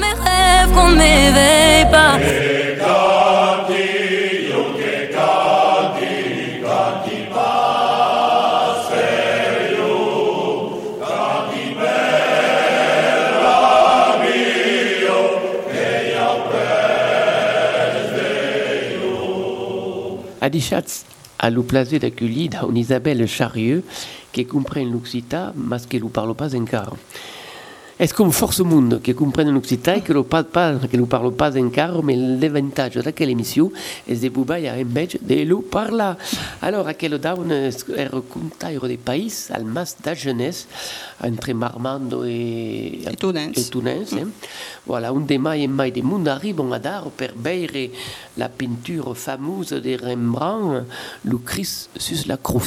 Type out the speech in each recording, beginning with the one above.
mes rêves qu'on ne m'éveille pas. Adichatz a lo plaser d'accueillir dans Isabelle qui comprend l'Occità, mais qui ne parle pas encore. Est-ce qu'on force monde qui comprenne l'Occità qui ne parle pas, qui ne parle pas encore, mais l'avantage de quelle émission est de pouvoir invece de lo parler. Alors, à quel down est contaire des pays, al mas da jeunesse, entre Marmando et, Et Tunens. et Tunens, hein. Voilà, un des mai et mai des monde arrive à dar per la peinture fameuse de Rembrandt, le Christ sur la croix.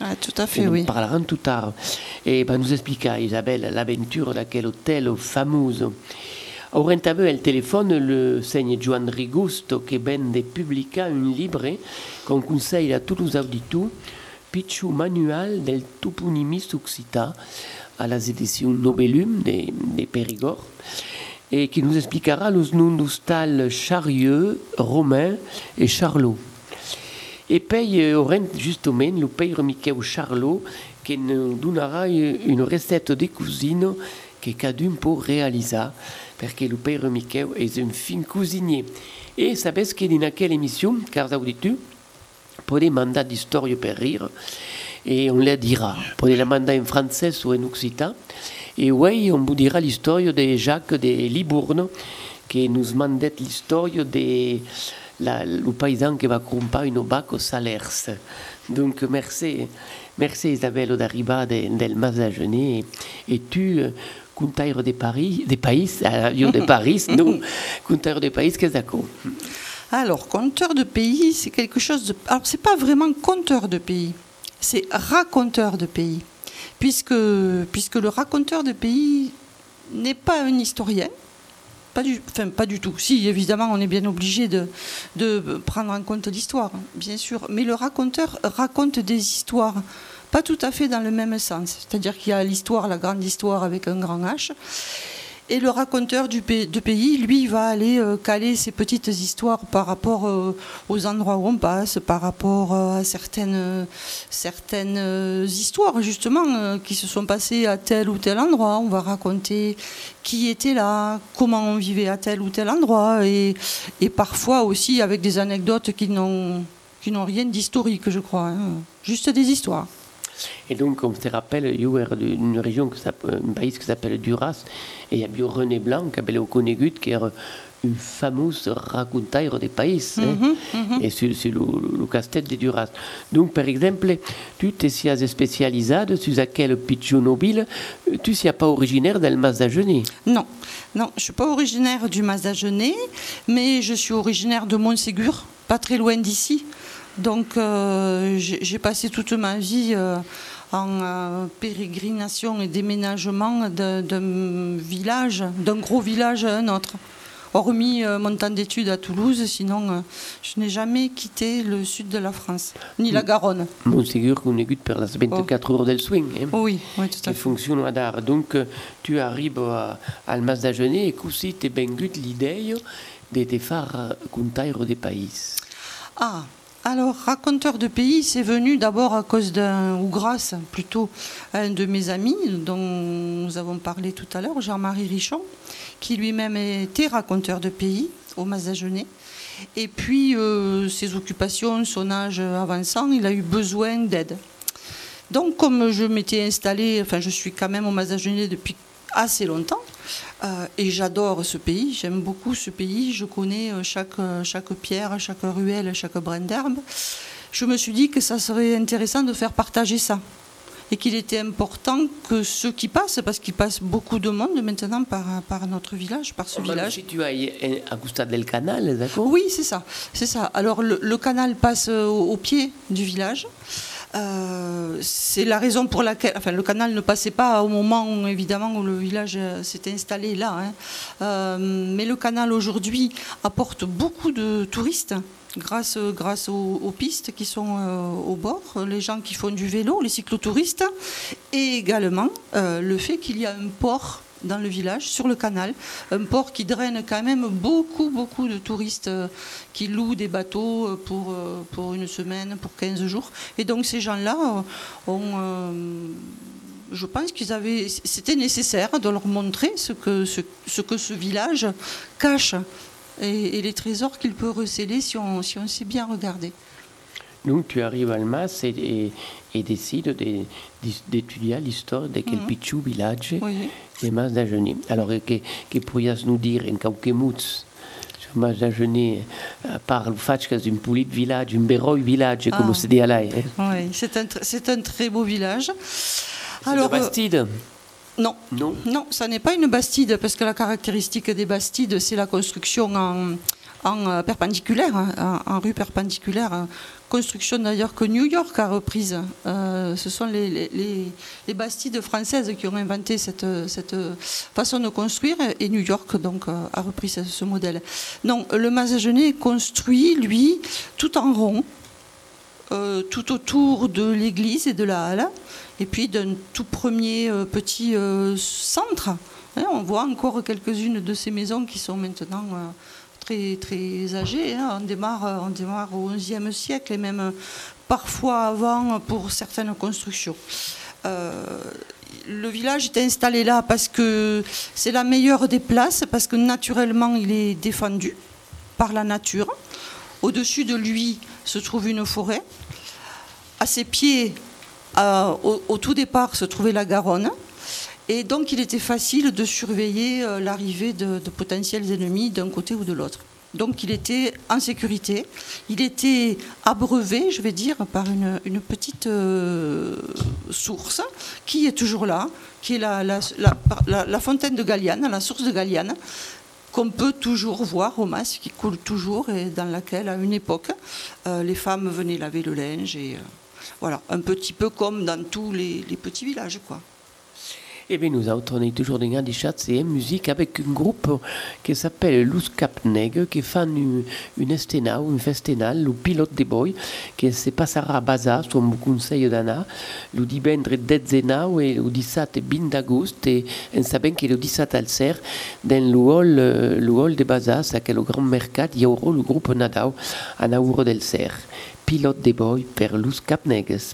Ah, tout à fait, nous oui. parlerons tout tard. Et ben, nous expliqua Isabelle l'aventure d'aquel hôtel famoso. Orientave el téléphone le seigne Joan Rigusto che vende publica un livre qu'on conseille à tous les auditeurs Pichu Manual del Toponimis Occita à la éditions Nobelum de, de Périgord et qui nous expliquera les noms d'hostal Charieux, Romain et Charlot. Et puis, euh, aurem justement le père Michael Charlot qui nous donnera une recette de cuisine que cadun peut réaliser, parce que le père Michael est un fin cuisinier. Et savez que dans quelle émission, car auditeurs, podez mandat d'histoire per rire, et on la dira. Podez la mandat en français ou en occitan. Et oui, on vous dira l'histoire de Jacques de Libourne, qui nous mandait l'histoire de la, le paysan qui va comprar une bac au salaire. Donc, merci, merci Isabelle d'arriver de, del Mazagenet. Et, et tu, euh, contaire de Paris, des pays, euh, de Paris, non, contaire de pays, qu'est-ce que Alors, conteur de pays, c'est quelque chose de. Alors, c'est pas vraiment conteur de pays, c'est raconteur de pays. Puisque, puisque le raconteur de pays n'est pas un historien, pas du, tout. Si, évidemment, on est bien obligé de, de prendre en compte l'histoire, bien sûr. Mais le raconteur raconte des histoires, pas tout à fait dans le même sens. C'est-à-dire qu'il y a l'histoire, la grande histoire avec un grand H. Et le raconteur du pays, de pays, lui, va aller euh, caler ses petites histoires par rapport euh, aux endroits où on passe, par rapport euh, à certaines, histoires, justement, qui se sont passées à tel ou tel endroit. On va raconter qui était là, comment on vivait à tel ou tel endroit, et, parfois aussi avec des anecdotes qui n'ont qui n'ont rien d'historique, je crois. hein. Juste des histoires. Et donc, on se rappelle, il y a une région, que s'appelle- un pays qui s'appelle Duras, et il y a bien René Blanc, qui appelé au qui est une fameuse racontaire des pays, hein, et c'est le, le casse-tête de Duras. Donc, par exemple, tu te sias spécialisé sur quel pitchou mobile, tu ne pas originaire del Mazagenet. Non, non, je suis pas originaire du Mazagenet, mais je suis originaire de Montségur, pas très loin d'ici. Donc euh, j'ai passé toute ma vie euh, en euh, pérégrination et déménagement d'un village, d'un gros village à un autre. Hormis euh, mon temps d'études à Toulouse, sinon je n'ai jamais quitté le sud de la France, ni la Garonne. Montségur, Conégut, per las 24 heures del swing. hein. Oui, oui, tout à qui fait. fonctionne à dar. Donc, tu arrives à, à le Mazagenet et così te bengut l'idée de te faire contaire des pays. Ah, alors raconteur de pays, c'est venu d'abord à cause d'un, ou grâce plutôt à un de mes amis dont nous avons parlé tout à l'heure, Jean-Marie Richon, qui lui-même était raconteur de pays au Mazagenet. Et puis, euh, ses occupations, son âge avançant, il a eu besoin d'aide. Donc, comme je m'étais installée, enfin, je suis quand même au Mazagenet depuis assez longtemps, euh, et j'adore ce pays, j'aime beaucoup ce pays, je connais euh, chaque, euh, chaque pierre, chaque ruelle, chaque brin d'herbe. Je me suis dit que ça serait intéressant de faire partager ça. Et qu'il était important que ceux qui passent, parce qu'il passe beaucoup de monde maintenant par, par notre village, par ce village. Si tu as à del Canal, d'accord? Oui, c'est ça, c'est ça. Alors le, le canal passe au, au pied du village. Euh, c'est la raison pour laquelle, le canal ne passait pas au moment où, évidemment où le village euh, s'était installé là. hein. Euh, mais le canal aujourd'hui apporte beaucoup de touristes grâce, aux, pistes qui sont au bord, les gens qui font du vélo, les cyclotouristes, et également le fait qu'il y a un port dans le village, sur le canal. Un port qui draine quand même beaucoup, beaucoup de touristes euh, qui louent des bateaux euh, pour, euh, pour une semaine, pour 15 jours. Et donc ces gens-là ont... je pense qu'ils avaient, c'était nécessaire de leur montrer ce que ce, que ce village cache et, les trésors qu'il peut receler si on, si on sait bien regarder. Donc tu arrives à Almas et, et, décides d'étudier l'histoire de quel mm village de Mas d'Agenet. Alors, que, que pourrias nous dire en quelques mots sur Mas d'Agenet, à part le fait que c'est un petit village, un berroi village, comme on se dit à là hein? Oui, c'est un, très beau village. Alors, une bastide euh, non. non, non, ça n'est pas une bastide parce que la caractéristique des bastides, c'est la construction en, en euh, perpendiculaire, hein, en, rue perpendiculaire, construction d'ailleurs que New York a reprise. Euh, ce sont les, les, bastides françaises qui ont inventé cette, cette, façon de construire et New York donc euh, a repris ce, modèle. Non, le Mazagenet construit, lui, tout en rond, tout autour de l'église et de la halle, et puis d'un tout premier petit centre. Hein, on voit encore quelques-unes de ces maisons qui sont maintenant très, très. Hein. On, démarre, on démarre au XIe siècle et même parfois avant pour certaines constructions. Euh, le village est installé là parce que c'est la meilleure des places, parce que naturellement il est défendu par la nature. Au-dessus de lui se trouve une forêt. À ses pieds, euh, au, tout départ, se trouvait la Garonne. Et donc il était facile de surveiller euh, l'arrivée de, potentiels ennemis d'un côté ou de l'autre. Donc il était en sécurité, il était abreuvé, je vais dire, par une, petite euh, source qui est toujours là, qui est la, fontaine de Galliane, la source de Galliane, qu'on peut toujours voir au Mas, qui coule toujours et dans laquelle, à une époque, euh, les femmes venaient laver le linge. Et voilà, un petit peu comme dans tous les, les petits villages, quoi. Eh bien, nous avons tourné toujours des grandes chats et musique avec un groupe qui s'appelle Luz Capneg, qui fait une, une estena ou une festinale, le pilote des boys, qui se passera à Baza, sur mon conseil d'Anna, le divendres 10 et le 17 20 d'agosto, et on sait bien que le 17 al ser, dans le hall, le hall de Baza, c'est le grand mercat, il y aura le groupe Nadao à Nauro del Ser. Pilote des boys per Luz Capnegues.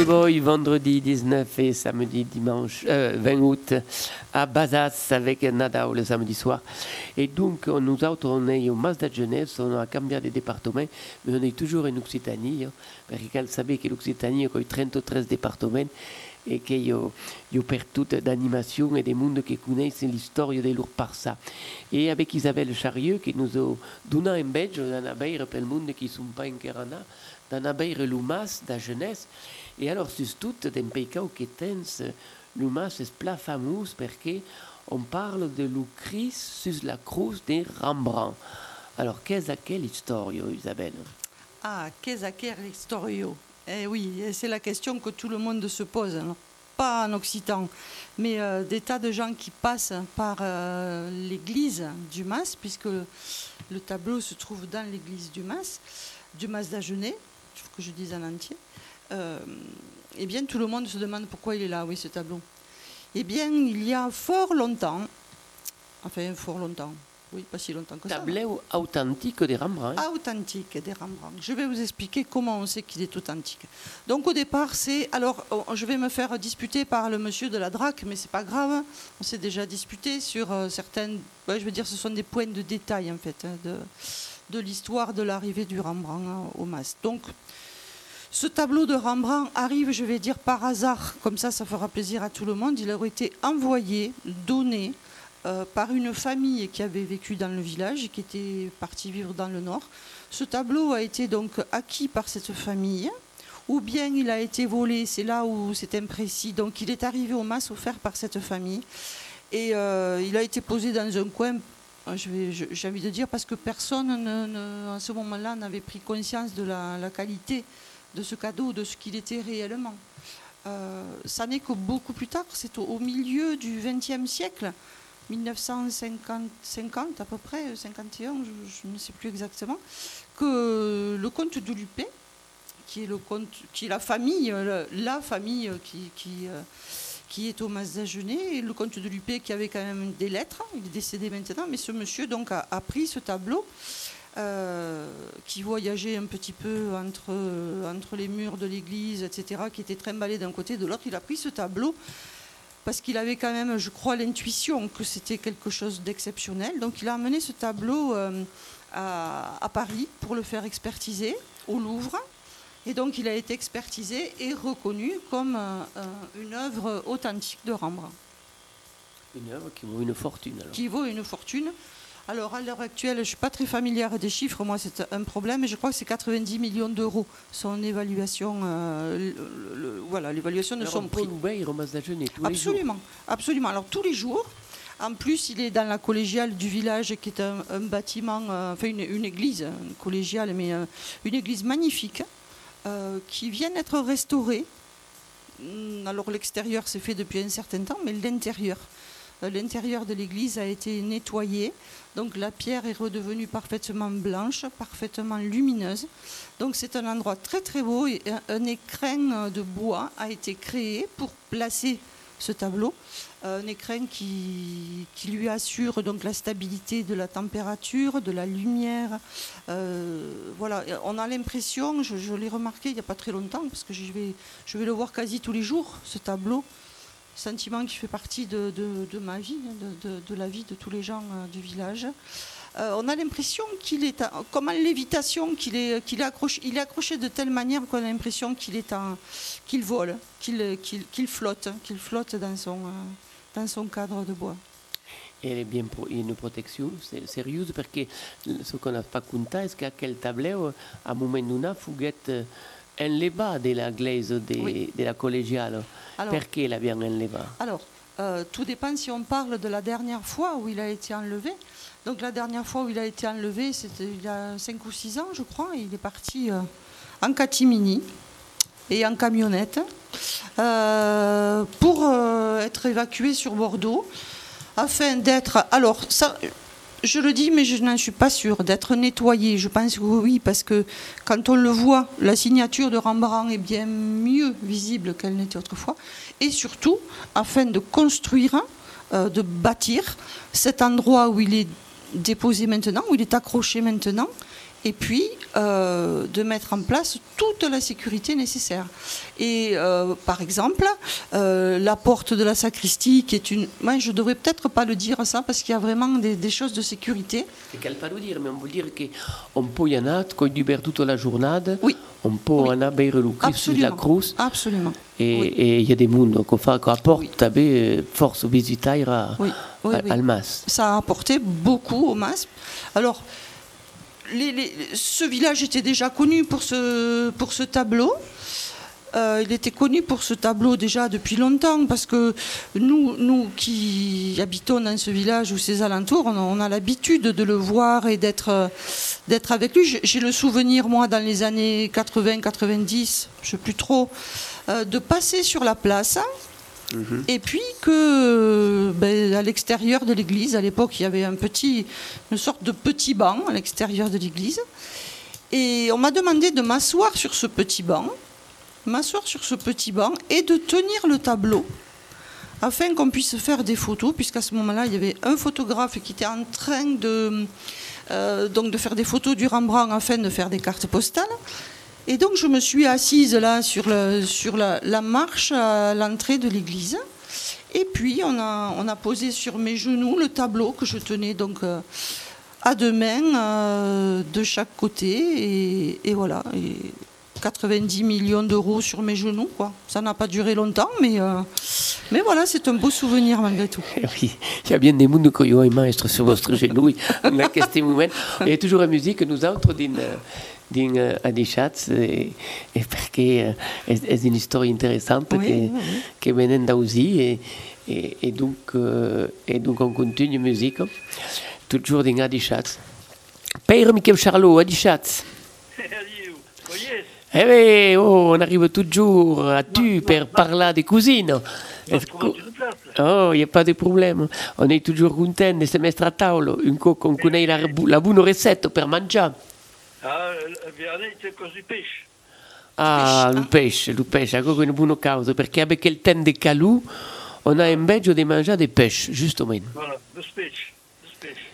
Pilote Boy, vendredi 19 et samedi dimanche euh, 20 août à Bazas avec Nadao le samedi soir. Et donc, on- nous autres, on est au de Genève, on a cambié de département, mais on est toujours en Occitanie, hein, parce que vous savez que l'Occitanie a 33 départements et qu'il y a, il y a per toute d'animation et des mondes qui connaissent l'histoire de leur par ça. Et avec Isabelle Charieux, qui nous a donné un badge la baie pour le monde qui ne sont pas encore là, la baie Lumas, de jeunesse. Et alors, c'est tout d'un pays qui tens, Lumas est plat fameux parce on parle de Lucris sur la croix de Rembrandt. Alors, qu'est-ce que l'histoire, Isabelle? Ah, qu'est-ce que l'historio Eh oui, c'est la question que tout le monde se pose. hein. Pas en occitan, mais euh, des tas de gens qui passent par euh, l'église du Mas, puisque le tableau se trouve dans l'église du Mas, du Mas d'Agenais, il faut que je dise en entier. Euh, eh bien, tout le monde se demande pourquoi il est là, oui, ce tableau. Eh bien, il y a fort longtemps, enfin, fort longtemps, oui, pas si longtemps que ça. Tableau authentique de Rembrandt. Authentique des Rembrandt. Je vais vous expliquer comment on sait qu'il est authentique. Donc au départ, c'est alors je vais me faire disputer par le monsieur de la DRAC, mais c'est pas grave. On s'est déjà disputé sur euh, certaines. ouais, je veux dire, ce sont des points de détail en fait hein, de de l'histoire de l'arrivée du Rembrandt hein, au Mas. Donc ce tableau de Rembrandt arrive, je vais dire par hasard, comme ça, ça fera plaisir à tout le monde. Il aurait été envoyé, donné euh, par une famille qui avait vécu dans le village et qui était partie vivre dans le nord. Ce tableau a été donc acquis par cette famille, ou bien il a été volé, c'est là où c'est imprécis. Donc il est arrivé au mas offert par cette famille et euh, il a été posé dans un coin. euh, J'ai envie de dire parce que personne ne, à ce moment-là n'avait pris conscience de la qualité de ce cadeau, de ce qu'il était réellement. Euh, ça n'est que beaucoup plus tard, c'est au, milieu du XXe siècle, 1950 50 à peu près, 51, je, ne sais plus exactement, que le comte de Lupé, qui est, le comte, qui la famille, la famille qui, qui, euh, qui est au Mas d'Agenais, et le comte de Lupé qui avait quand même des lettres. Il est décédé maintenant, mais ce monsieur donc a, a pris ce tableau. Euh, qui voyageait un petit peu entre, entre les murs de l'église, etc., qui était trimballé d'un côté et de l'autre. Il a pris ce tableau parce qu'il avait quand même, je crois, l'intuition que c'était quelque chose d'exceptionnel. Donc il a amené ce tableau euh, à, à Paris pour le faire expertiser au Louvre. Et donc il a été expertisé et reconnu comme euh, euh, une œuvre authentique de Rembrandt, Une œuvre qui vaut une fortune. Alors. qui vaut une fortune. Alors à l'heure actuelle, je ne suis pas très familière des chiffres, moi c'est un problème, mais je crois que c'est 90 millions d'euros son évaluation, euh, le- le- voilà, l'évaluation de Alors, son on prix. tous les jours. Absolument, absolument. Alors tous les jours. En plus, il est dans la collégiale du village, qui est un, un bâtiment, euh, enfin une, une église une collégiale, mais euh, une église magnifique, euh, qui vient d'être restaurée. Hum, Alors l'extérieur s'est fait depuis un certain temps, mais l'intérieur, l'intérieur de l'église a été nettoyé. Donc la pierre est redevenue parfaitement blanche, parfaitement lumineuse. Donc c'est un endroit très très beau et un, écrin euh, de bois a été créé pour placer ce tableau. Euh, Un écrin qui, lui assure donc la stabilité de la température, de la lumière. Euh, voilà, on a l'impression, je, l'ai remarqué il n'y a pas très longtemps, parce que je vais le voir quasi tous les jours, ce tableau. Sentiment qui fait partie de, de- ma vie, hein, de, de- la vie de tous les gens euh, du village. Euh, on a l'impression qu'il est, en- comme en lévitation, qu'il est, qu'il est accroché, il est accroché de telle manière qu'on a l'impression qu'il est qu'il vole, qu'il, qu'il, qu'il flotte, qu'il flotte dans son, euh, dans son cadre de bois. Elle est bien une protection sérieuse parce que ce qu'on n'a pas compté, c'est qu'à quel tableau, à un moment donné, fuguette enleva de la glaise de, Oui. de la collégiale. Alors, Perché la bien enleva Alors, euh, tout dépend si on parle de la dernière fois où il a été enlevé. Donc la dernière fois où il a été enlevé, c'était il y a 5 ou 6 ans, je crois. et Il est parti euh, en catimini et en camionnette euh, pour être évacué sur Bordeaux afin d'être... Alors, ça, je le dis, mais je n'en suis pas sûre, d'être nettoyé. Je pense que oui, parce que quand on le voit, la signature de Rembrandt est bien mieux visible qu'elle n'était autrefois. Et surtout, afin de construire, euh, de bâtir cet endroit où il est déposé maintenant, où il est accroché maintenant, et puis euh, de mettre en place toute la sécurité nécessaire. Et euh, par exemple, euh, la porte de la sacristie, qui est une... Moi, je devrais peut-être pas le dire ça, parce qu'il y a vraiment des, des choses de sécurité. C'est qu'elle pas le dire, mais on peut dire qu'on peut y en avoir, quand il dure toute la journée, Oui. on peut Oui. en avoir le Christ de la. Cruz. Absolument. Et Oui. il y a des mondes qu'on fait, qu'on apporte, Oui. oui. force visiter à, Oui, oui, à- oui. al mas. ça a apporté beaucoup au MASP. Alors, ce village était déjà connu pour ce, tableau. Euh, il était connu pour ce tableau déjà depuis longtemps parce que nous, nous qui habitons dans ce village ou ses alentours, on a, l'habitude de le voir et d'être euh, d'être avec lui. J'ai- le souvenir, moi, dans les années 80-90, je ne sais plus trop, euh, de passer sur la place et puis que ben, à l'extérieur de l'église, à l'époque, il y avait un petit, une sorte de petit banc à l'extérieur de l'église. Et on m'a demandé de m'asseoir sur ce petit banc, m'asseoir sur ce petit banc et de tenir le tableau afin qu'on puisse faire des photos, puisqu'à ce moment-là, il y avait un photographe qui était en train euh, donc de faire des photos du Rembrandt afin de faire des cartes postales. Et donc je me suis assise là sur, le- sur la, la marche à l'entrée de l'église. Et puis on a, on a posé sur mes genoux le tableau que je tenais donc euh, à deux mains euh, de chaque côté. Et, et voilà. Et 90 millions d'euros sur mes genoux. Quoi. Ça n'a pas duré longtemps, mais, euh, mais voilà, c'est un beau souvenir malgré tout. Oui, il y a bien des mondes qui ont sur votre genou. On a questo moment. Il y a toujours la musique, nous autres, din, din uh, Adichatz, et, et parce que uh, est, est une histoire intéressante Oui, que, oui, et, et, et, donc, et donc on continue la musique, toujours din Adichatz. Père Michael Charlot, Adichatz. Eh oui, oh, on arrive toujours à tu pour parler des cousines. une. Oh, il n'y a pas de problème. On est toujours content de se mettre à tavola. Un coup qu'on connaît la, la bonne recette pour manger. Ah, cause du pêche. Ah, Pesce, le pesce, le pesce, è una buona causa, perché avec il temps de calù, on a envie de manger des pêches, justement. Voilà, de spèche. De spèche.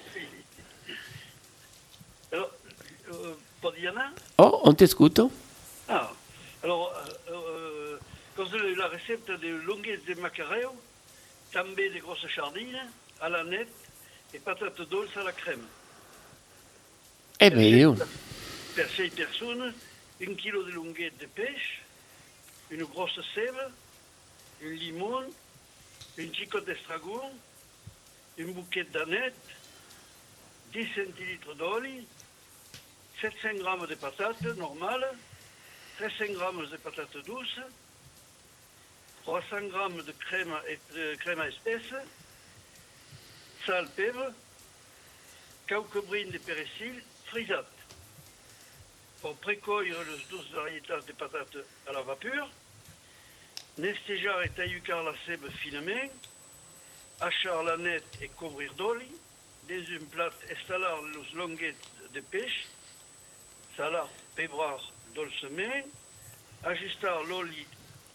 Alors, euh, pas Diana Oh, on t'écoute. Ah, alors, euh, euh, cause de la recette des longuettes de macareo, també des grosses sardines, à la nette et patates dolces à la crème. Eh bien, Per 6 personnes, un de longuettes de pêche, une grosse sève, un limon, une chicotte d'estragon, une bouquet d'aneth, 10 centilitres d'huile, 700 g de patates normales, 300 g de patates douces, 300 g de crème, de crème épaisse, sal, pèvre, quelques brins de persil frisate. Pour précoire les 12 variétés de patates à la vapeur, nestejar et taillucar la sève finement, hachar la nette et couvrir d'oli, dans une plate installer les longuettes de pêche, salar, pebrar dolcement, ajuster l'oli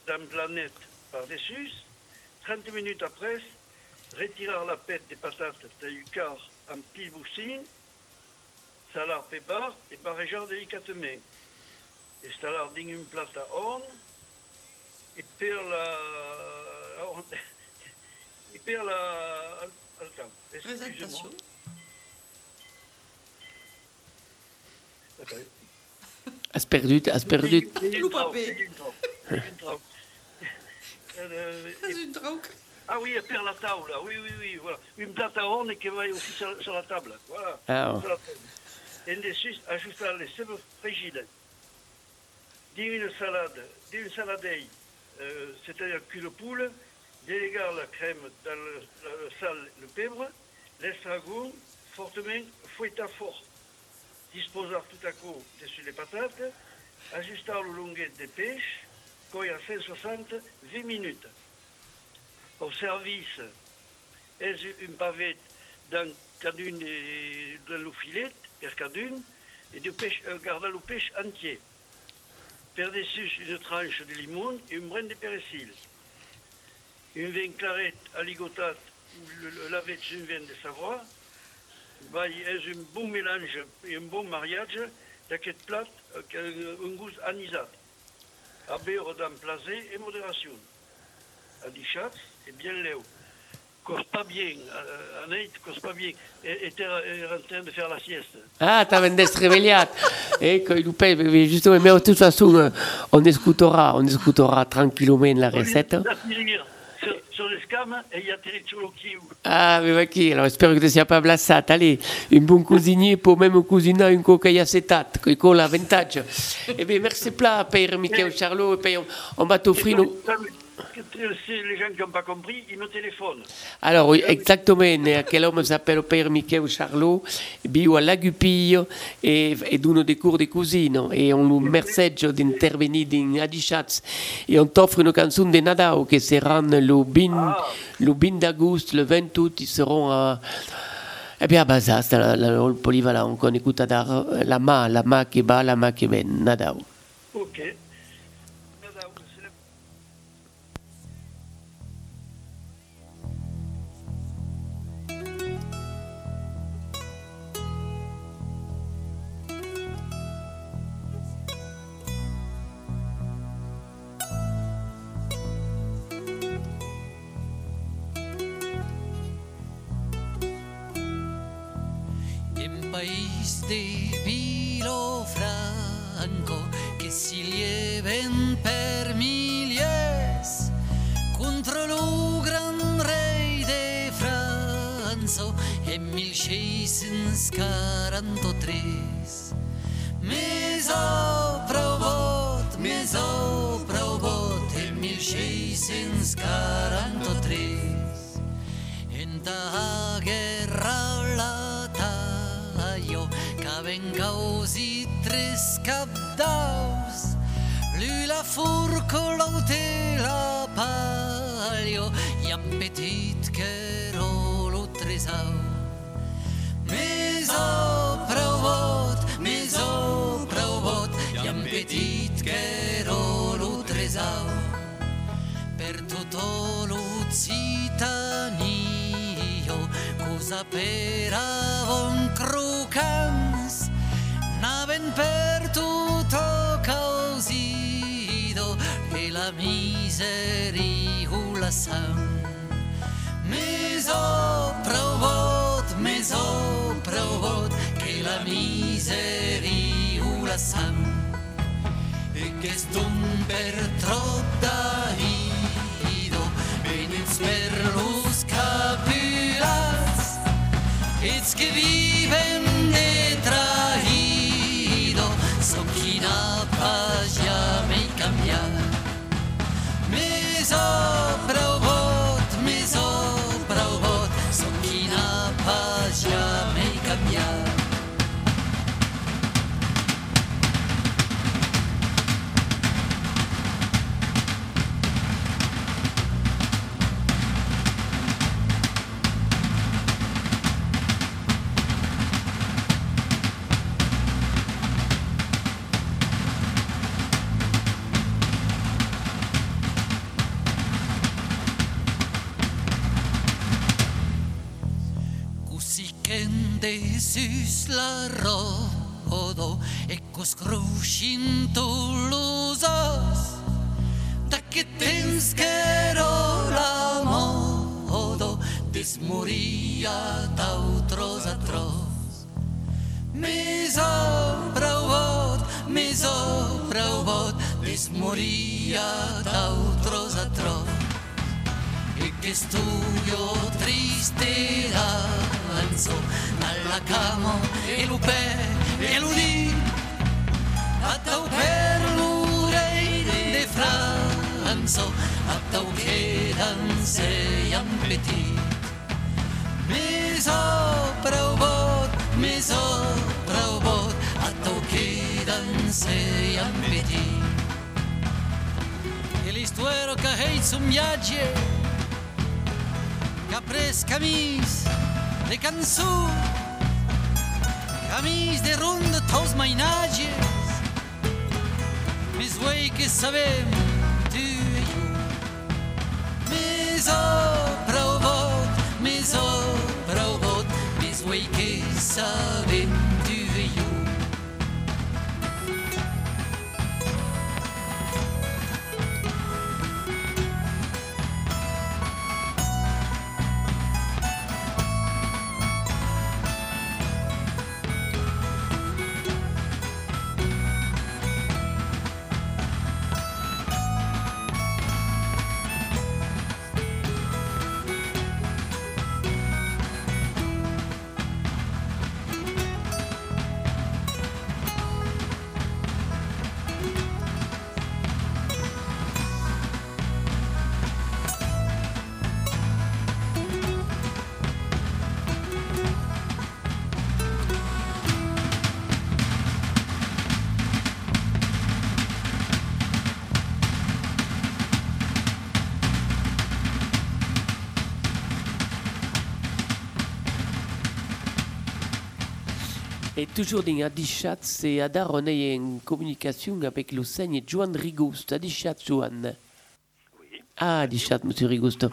dans la nette par-dessus, 30 minutes après, retirer la pète des patates taillucar en petits boussines, salar pepper et barrejar délicatement. Installer dans une plate à horn et per la... Et per la... Excusez-moi. Has perdu, has perdu. C'est une trauque. Euh, et-. Ah oui, et per la table, oui, oui, oui, voilà. Une plate à horn qui va aussi sur, sur la table, voilà. Ah, Sur la table. Et dessus, ajouter les sèves frigides. Dans une salade, dans une saladeille, euh, c'est-à-dire cul de poule, déléguer la crème dans le, le sel, le pèvre, l'estragon, fortement fouetté fort. Disposer tout à coup dessus les patates, ajuster le longuette de pêche, cuire à 160, 20 minutes. Au service, est une pavette dans cadune et de le filet, per cadune, et de pêche, euh, garder le pêche entier. Per-dessus, une tranche de limon et une brin de persil. Une vin clarette à ligotate ou le, le lavet sur une vin de Savoie. Bah, a un bon mélange et un bon mariage d'aquest plat euh, qui a un un goût anisat. À dans plaisir et modération. À dichat et bien léo. Cause pas bien, euh, Anaït, cause pas bien. Et était en train de faire la sieste. Ah, t'avais d'être réveillé. Et que il paye, mais justement, mais de toute façon, euh, on écoutera, on écoutera tranquillement la recette. Sur, sur les scams et il y a. Ah, mais ok, alors j'espère que tu ne sois pas blassat. Allez, un bon cuisinier pour même cuisiner une coquille acétate, qui colle l'avantage. Eh bien, merci plat, Père Michael Charlot, et on, on va t'offrir nos... C'est les gens qui n'ont pas compris, ils me téléphonent. Alors, exactement, e quel homme s'appelle Père Michael Charlot, bio à Lagupillo, et, et donne des cours de cuisine, et on lui message d'intervenir dans Adichatz, et on t'offre une chanson de Nadao, qui sera le 20, le 20 d'août, le 20 août, ils seront à... Eh bien, à Bazas, la, la, la polyvalent, on écoute à dar, la ma, la ma qui bat, la ma qui ben, Nadao. Ok. País de Vilo Franco que si lleven per miles contra lo gran rei de França en 1643 més ha provat, més ha provat en 1643 en ta guerra la tallo vengosi treskapdaus, lui la furcolote la palio, y appetit che rolo tresau. Mais o provot, mais o provot, y appetit che rolo tresau. Per tutto l'uzzita cosa per naven per tutto causido, e la miseria san. Meso provot, meso provot, che la miseria san. E che stum per troppa ido, venens per los capulas, It's que Me süslaroodo ekkus kruusin tullusas. Taki tenskero la modo desmoria tautros atros. Mis opravod, mis opravod, desmoria tautros atros. E che studio triste danzo alla camo e l'upè e l'udì a tau per l'urei de franzo a tau che danse am petit mi sopra o bot mi sopra o a tau che danse am petit e l'istuero che hei zum viagge Capres camis de cançó Camis de ronda taus mainages Mes güey que sabem tu e jo. Mes o provot, mes o provot Mes güey que sabem Et toujours dans Adichat, c'est Adar, on est en communication avec le seigneur Joan Rigouste. Adichat, Joan. Ah, Adichat, monsieur Rigouste.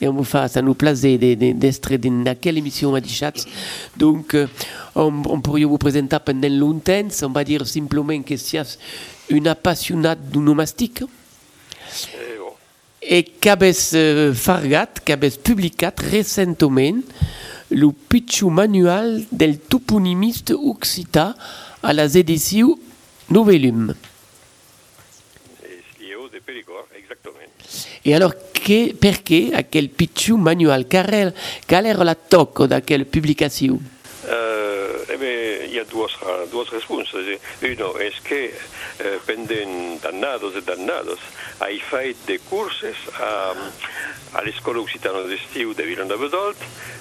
Et on vous fait, ça nous plaisait d'être dans quelle émission Adichat. Donc, euh, on, on pourrait vous présenter pendant longtemps. On va dire simplement que c'est une appassionnée d'onomastique. Eh, bon. et qu'avez euh, fargat, qu'avez publicat récemment le pitchu manual del toponymiste occita à la édition Novellum. E alors, que, perché aquel pitchu manual? Qual era, qual era la tocco d'aquella publicazione? Eh, eh hi ha dues, dues respostes. Uno és que eh, pendent dannados e dannados hai fet de curses a, a l'Escola Occitana d'Estiu de Villeneuve-d'Olt,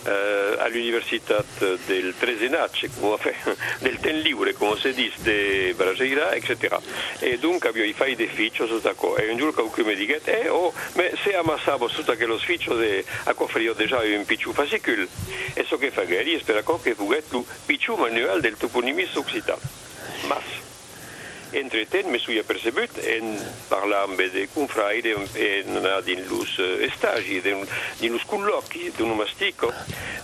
eh, a l'Universitat del Tresenacce, del Ten Liure, come si dice, de Brageira, etc. E dunque abbiamo fatto dei ficci su questo. E un giorno qualcuno mi dice, eh, oh, ma se ammassavo su quello sficcio, de, a offrire già un piccolo fascicolo. E so che fa gari, spera che il piccolo manuale del toponimista occitano. Mas, Entreten me suis apercebut en parlar amb de confraire e anar dins los eh, stagi, dins los colloqui d'un mastico,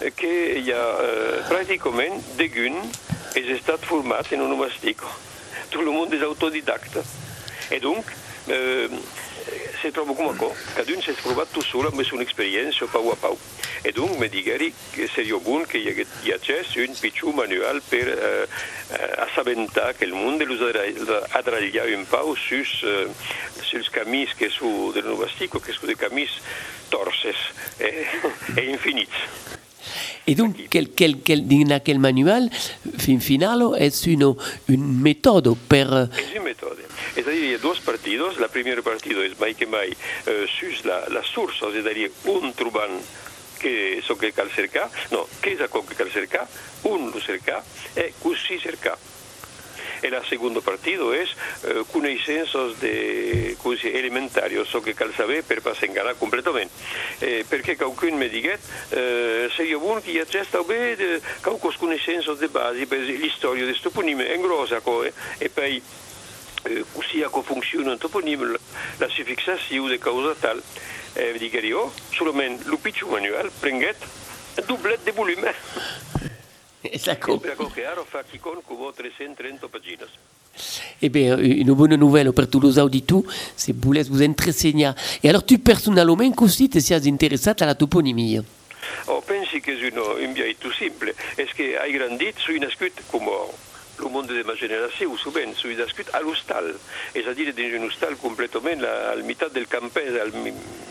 eh, que hi ha eh, pràcticament degun és estat format en un mastico. Tot el món és autodidacte. E donc, eh, se trobo com a co, cadun s'ha provat tot sol amb una experiència pau a pau. E donc me digueri que seria bon que hi hagués un pitjor manual per eh, eh, assabentar que el món de los adrallar un pau sus, eh, sus camins que su del novastico, que su de camins torces eh, e infinits. Et donc, quel, quel, quel, dans aquel manual, fin finalo, es uno, un méthode per... Es un méthode. C'est-à-dire, il y a deux partidos. La première partido es mai que mai euh, sus la, la source, c'est-à-dire un trobant que so que cal cercar, no, que és aquò que cal cercar, un lo cercar e così cercar. E la secondo partido és eh, coneixences de così, elementarios, so que cal saber per pas enganar completament. Eh, perquè qualcun me diguet, eh, seria bon que hi hagés també de, qualques coneixences de base per l'història del toponim, en gros, eh, e poi eh, così com funciona un toponim, la, la suffixació de causa tal, eh, digueri, oh, solament el pitjor manual, prenguet, doblet de volume. Ecco. Per accogliere fa chi con come 330 pagines. Eh bien, une bonne nouvelle pour tous les auditeurs, c'est que vous vous entraîner. Et alors, tu personnellement aussi, tu es intéressé à la toponymie? Oh, pensi che è un, un biaito simple, è che hai grandito su una scuola come le monde de ma génération, souvent, suis nascut à l'hostal, c'est-à-dire dans un hostal complètement à la mitad del campestre, al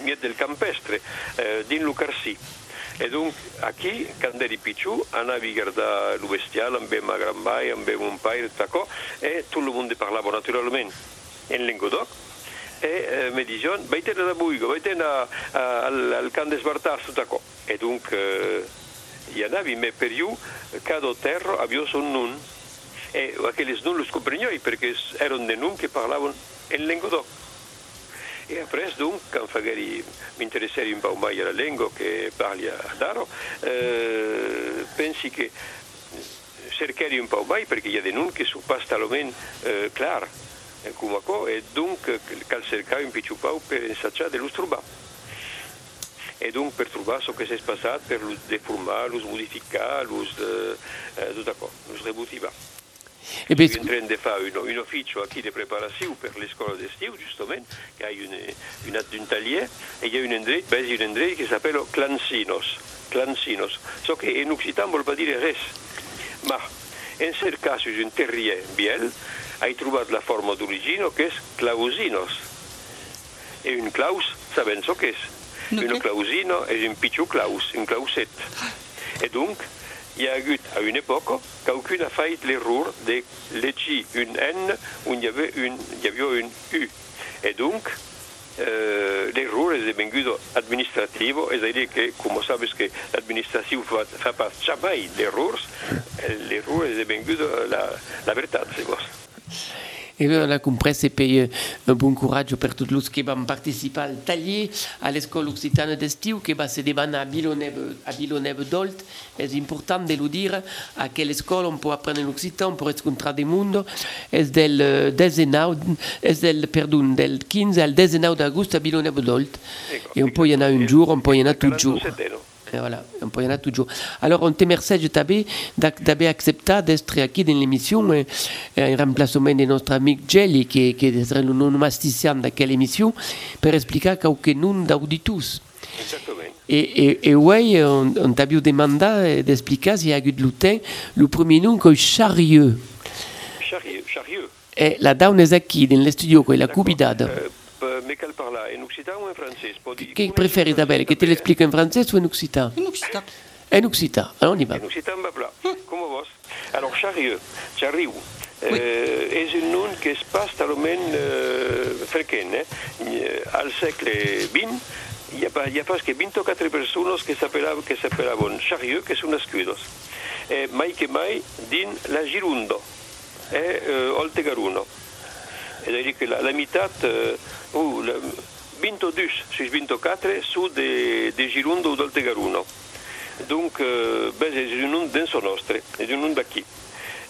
miet del campestre, eh, din Lucarsi. E donc, aquí, quand eri pitjor, anavi a guardar el bestial amb ma gran mai, amb mon pare, taco, e tot el món parlava naturalment en Lengodoc, e eh, me dijeron, vaig anar a Buigo, vaig anar al, al camp d'Esbartars, tot això. E donc, eh, hi anavi, me per io, cada terra havia son nun, e aquells nun los comprenioi, perquè eren de nun que parlaven en Lengodoc. E après, donc, quand magari mi interesserai un po' mai alla lingua che parli a Daro, eh, pensi che cercherei un po' mai perché hi ha de nun que s'ho pas talment eh, clar eh, com això, e donc cal cercar un pitjor pau per ensatjar de los trobar. E donc per trobar ce que s'è passat, per deformar, los modificar, los, eh, eh, tot això, los. E beh, de fare un, ufficio qui di preparazione per le scuole d'estiu, giustamente, che ha un, un, taglier, e c'è un endret, beh, un endret che si chiama Clancinos. Clancinos. So che in Occitan vuol dire res. Ma in cerca su un terrier biel, hai trovato la forma d'origine che è Clausinos. E un Claus, saben so che è? Un Clausino è un piccolo Claus, un Clauset. E dunque, il y a eu à une époque qu'aucune a fait l'erreur de llegir une N où il y avait une, il y avait une U. Et donc, euh, l'erreur est devenu administratif, c'est-à-dire que, comme vous savez que l'administration ne fait pas jamais d'erreurs, l'erreur est devenue la, la vérité. E on a compris c'est payé un bon courage pour tous ceux qui vont participer al taller à l'école occitane d'estiu qui va se à Bilonève, à Bilonève d'Olt. C'est important de le dire à quelle école on peut apprendre l'occitan, on peut rencontrer des mondes. C'est del euh, 19, c'est del, del 15 al 19 d'agosto à Bilonève d'Olt. Et on peut y en avoir un jour, on peut y en avoir tout jour. Voilà, toujours. Alors, on te t'avais, d'avoir accepté d'être ici dans l'émission, eh, en remplacement de notre ami Jelly, qui, qui est le nomasticien de quelle émission, pour expliquer à quelqu'un d'auditeurs. Exactement. Et, et, et oui, on, on t'a demandé d'expliquer s'il y a eu de lutin, le premier nom que Charieux. Charieux, charieux. Et la down est ici, dans le studio, la cubidade. Euh, mais quel parla En occitan ou en français Può dire- Che come preferi, si Isabelle, che te l'explique in francese o in occitan? In Occitan. En occitan, alors on y va? En occitan, bah, voilà. Comme vos? Alors, Charieux, Chariou, euh, est un nom qui se passe talment euh, fréquent. Eh? Al segle XX, il y a, pas- il y a presque 24 persones que que s'appelaven Charieux, que són escudos. Eh, mai que mai din la Girundo, eh, eh, Oltegaruno. C'est-à-dire que la, la mitad, euh, ou la, 22 sur 24 sont de, de Girundo ou d'Oltegaruno. Donc, eh, beh, è un nom denso nostre, è un nom.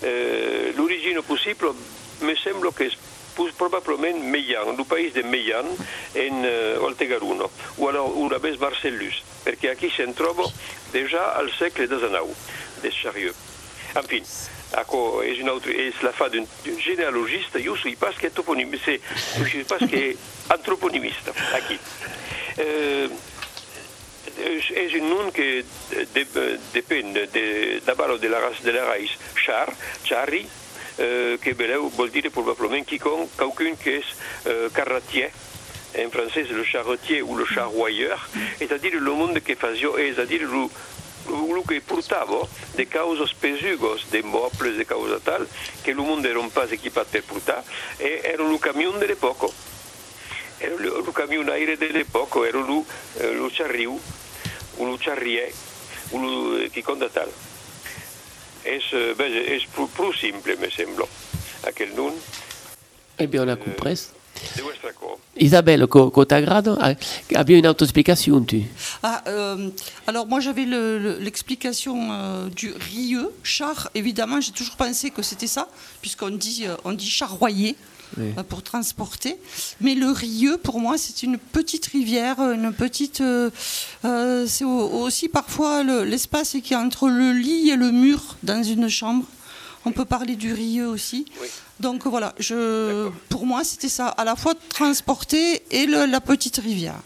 Eh, l'origine possible mi sembra che es pus- probabilment Meian, il paese di Meian in eh, Oltegaruno, o alors una vez Marcellus, perché aquí se trovo déjà al segle XIX, des chariots. Enfin, Ako, és, une autre, és la fa d'un généalogiste, io suis pas che toponime, c'est, je suis pas che anthroponimiste, aquí. Euh, és un nom que de, d'abord de la race de la raïs char, charri, euh, que beleu vol dire probablement quiconque, quelqu'un qui est euh, en français le charretier ou le charroyeur, c'est-à-dire le monde que faisait, c'est-à-dire le, le que portava de causes pesugos, de mobles, de causes tal, que le monde n'era pas équipé per portar, e era le camion de l'époque. Era le, le camionaire de l'époque, era le, eh, le charriu, ou le charrier, ou le quiconque tal. És, eh, ben, és plus, plus simple, me sembla, aquel nom Eh bien, on a compris. de vostra cor. Isabelle, co, co t'agrada? Ah, Abbiamo un'autoexplication, tu? Ah, euh, alors moi j'avais le- le- l'explication euh, du rieux, char, évidemment j'ai toujours pensé que c'était ça, puisqu'on dit, euh, on dit charroyer Oui. euh, pour transporter, mais le rieux pour moi c'est une petite rivière, une petite... euh, c'est au- aussi parfois le- l'espace qui est entre le lit et le mur dans une chambre. On peut parler du rieux aussi. Oui. Donc voilà, je, pour moi c'était ça, à la fois transporter et le- la petite rivière.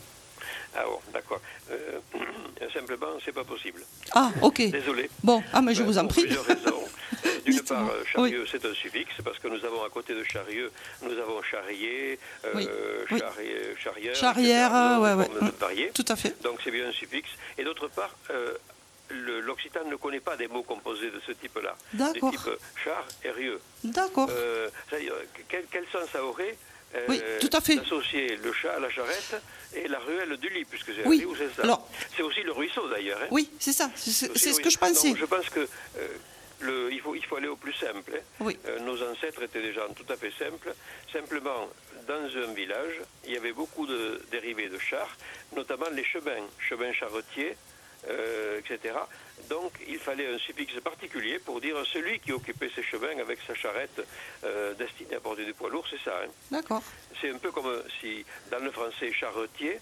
Ah bon, d'accord. Euh, simplement, c'est pas possible. Ah, ok. Désolé. Bon, ah, mais je Euh, vous en pour prie. plusieurs raisons. D'une Dites-moi. part, euh, Charieux, c'est un suffixe, parce que nous avons à côté de Charieux, nous avons Charrier, euh, Oui, oui. Charrier- Charrière, Charrière, avons ouais, ouais. Tout à fait. Donc c'est bien un suffixe. Et d'autre part, euh, l'occitan ne connaît pas des mots composés de ce type-là. D'accord. Des types char et rieux. D'accord. Euh, quel, quel sens ça aurait euh, Oui, tout à fait. d'associer le chat à la charrette et la ruelle du lit, puisque c'est Oui, c'est ça. alors- c'est aussi le ruisseau d'ailleurs. hein. Oui, c'est ça. C'est ce que je pensais. Donc, je pense que euh, le, il, faut, il faut aller au plus simple. hein. Oui. Euh, nos ancêtres étaient des gens tout à fait simples. Simplement, dans un village, il y avait beaucoup de dérivés de chars, notamment les chemins, chemins charretiers, euh, etc. Donc, il fallait un suffixe particulier pour dire celui qui occupait ces chemins avec sa charrette euh, destinée à porter du poids lourd, c'est ça. hein. D'accord. C'est un peu comme si, dans le français, charretier,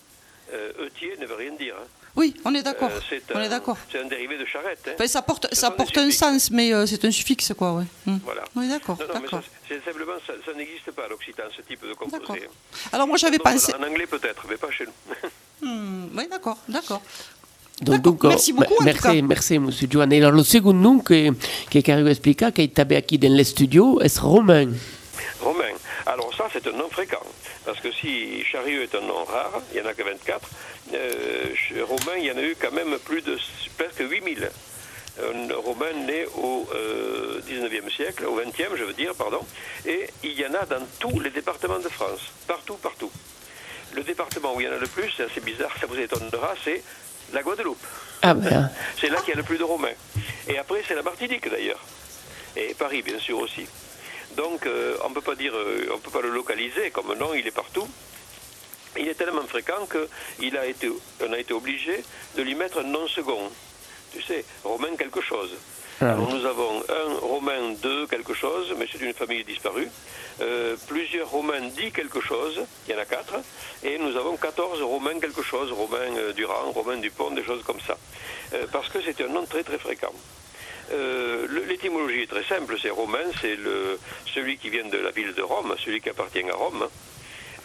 euh, eutier ne veut rien dire. hein. Oui, on est d'accord. Euh, c'est on un- est d'accord. C'est un dérivé de charrette. hein. Enfin, ça porte, ça des porte un sens, mais euh, c'est un suffixe, quoi, ouais. Hmm. Voilà. On est d'accord, Non, non, mais ça, simplement, ça, ça n'existe pas à l'Occitan, ce type de composé. Alors moi j'avais Non, pensé. En anglais peut-être, mais pas chez nous. Hmm, oui, d'accord, d'accord. Donc, D'accord, dunque, merci beaucoup, en tout merci, cas. merci, monsieur Giovanni. E allora, il secondo nome che, che Cario explica, che abbiamo qui dans le studio, è Romain? Romain. Alors ça, c'est un nom fréquent. Parce que si Charieux est un nom rare, il n'y en a que 24, euh, chez Romain, il y en a eu quand même plus de presque 8000. Un Romain né au euh, 19e siècle, au 20e, je veux dire, pardon. Et il y en a dans tous les départements de France. Partout, partout. Le département où il y en a le plus, c'est assez bizarre, ça vous étonnera, c'est la Guadeloupe. Ah ben, C'est là qu'il y a le plus de Romains. Et après, c'est la Martinique d'ailleurs. Et Paris, bien sûr aussi. Donc, euh, on ne peut pas dire, euh, on peut pas le localiser comme nom, il est partout. Il est tellement fréquent qu'on a été, on a été obligé de lui mettre un nom second. Tu sais, Romain quelque chose. Ah Alors nous avons un Romain de quelque chose, mais c'est une famille disparue. Euh, plusieurs Romains dit quelque chose, il y en a quatre. Et nous avons 14 Romains quelque chose, Romain euh, Durand, Romain Dupont, des choses comme ça. Euh, parce que c'est un nom très très fréquent. Euh, L'étymologie est très simple, c'est romain, c'est celui qui vient de la ville de Rome, celui qui appartient à Rome